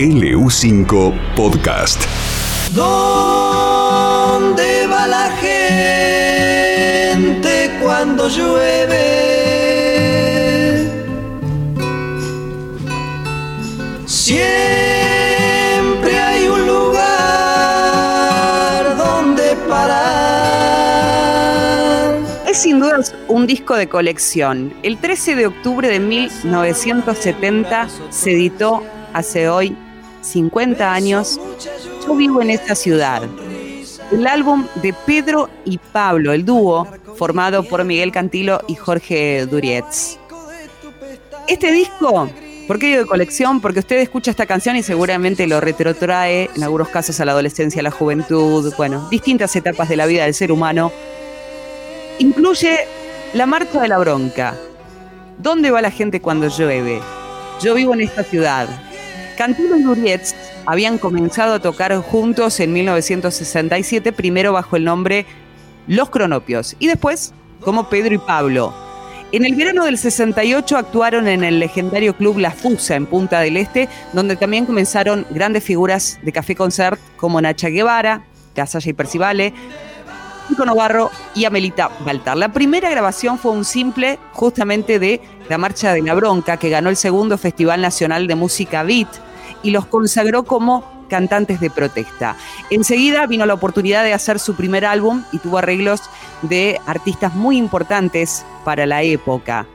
LU5 Podcast. ¿Dónde va la gente cuando llueve? Siempre hay un lugar donde parar. Es sin duda un disco de colección. El 13 de octubre de 1970 se editó hace hoy 50 años. Yo vivo en esta ciudad. El álbum de Pedro y Pablo, el dúo formado por Miguel Cantilo y Jorge Durietz. Este disco, ¿por qué digo de colección? Porque usted escucha esta canción y seguramente lo retrotrae en algunos casos a la adolescencia, a la juventud, bueno, distintas etapas de la vida del ser humano. Incluye La Marcha de la Bronca. ¿Dónde va la gente cuando llueve? Yo vivo en esta ciudad. Cantilo y Durietz habían comenzado a tocar juntos en 1967, primero bajo el nombre Los Cronopios y después como Pedro y Pablo. En el verano del 68 actuaron en el legendario club La Fusa en Punta del Este, donde también comenzaron grandes figuras de café concert como Nacha Guevara, Casalla y Percivale, Nico Novarro y Amelita Baltar. La primera grabación fue un simple justamente de La Marcha de la Bronca, que ganó el segundo Festival Nacional de Música Beat y los consagró como cantantes de protesta. Enseguida vino la oportunidad de hacer su primer álbum y tuvo arreglos de artistas muy importantes para la época.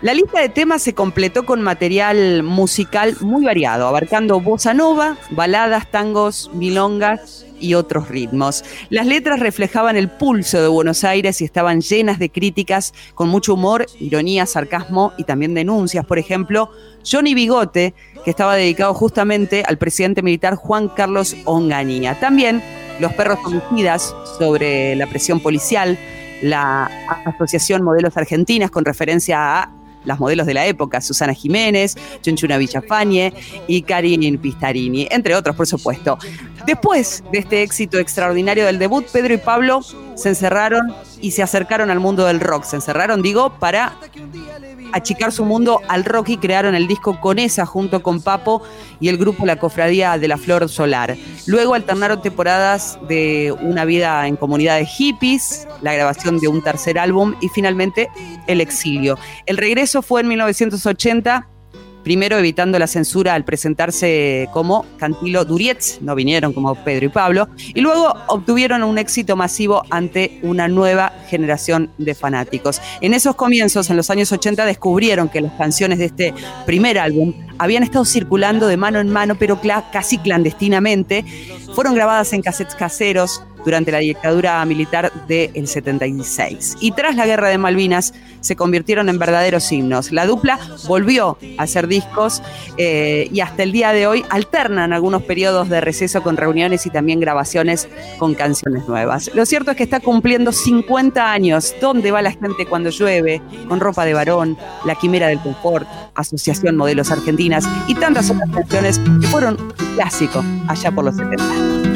La lista de temas se completó con material musical muy variado, abarcando bossa nova, baladas, tangos, milongas y otros ritmos. Las letras reflejaban el pulso de Buenos Aires y estaban llenas de críticas con mucho humor, ironía, sarcasmo y también denuncias. Por ejemplo, Johnny Bigote, que estaba dedicado justamente al presidente militar Juan Carlos Onganía. También Los perros homicidas sobre la presión policial, la Asociación Modelos Argentinas con referencia a las modelos de la época, Susana Jiménez, Chunchuna Villafañe y Karin Pistarini, entre otros, por supuesto. Después de este éxito extraordinario del debut, Pedro y Pablo se encerraron y se acercaron al mundo del rock. Se encerraron, digo, para achicar su mundo al rock y crearon el disco con esa junto con Papo y el grupo La Cofradía de la Flor Solar. Luego alternaron temporadas de una vida en comunidad de hippies, la grabación de un tercer álbum y finalmente el exilio. El regreso fue en 1980 primero evitando la censura al presentarse como Cantilo Durietz, no vinieron como Pedro y Pablo, y luego obtuvieron un éxito masivo ante una nueva generación de fanáticos. En esos comienzos, en los años 80, descubrieron que las canciones de este primer álbum habían estado circulando de mano en mano, pero casi clandestinamente. Fueron grabadas en cassettes caseros, durante la dictadura militar del 76. Y tras la guerra de Malvinas se convirtieron en verdaderos himnos. La dupla volvió a hacer discos eh, y hasta el día de hoy alternan algunos periodos de receso con reuniones y también grabaciones con canciones nuevas. Lo cierto es que está cumpliendo 50 años. ¿Dónde va la gente cuando llueve? Con ropa de varón, La Quimera del Confort, Asociación Modelos Argentinas y tantas otras canciones que fueron un clásico allá por los 70.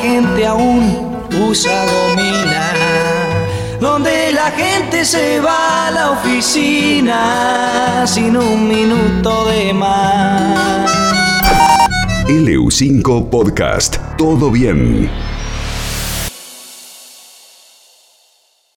Gente aún usa gomina, donde la gente se va a la oficina sin un minuto de más. LU5 Podcast. Todo bien.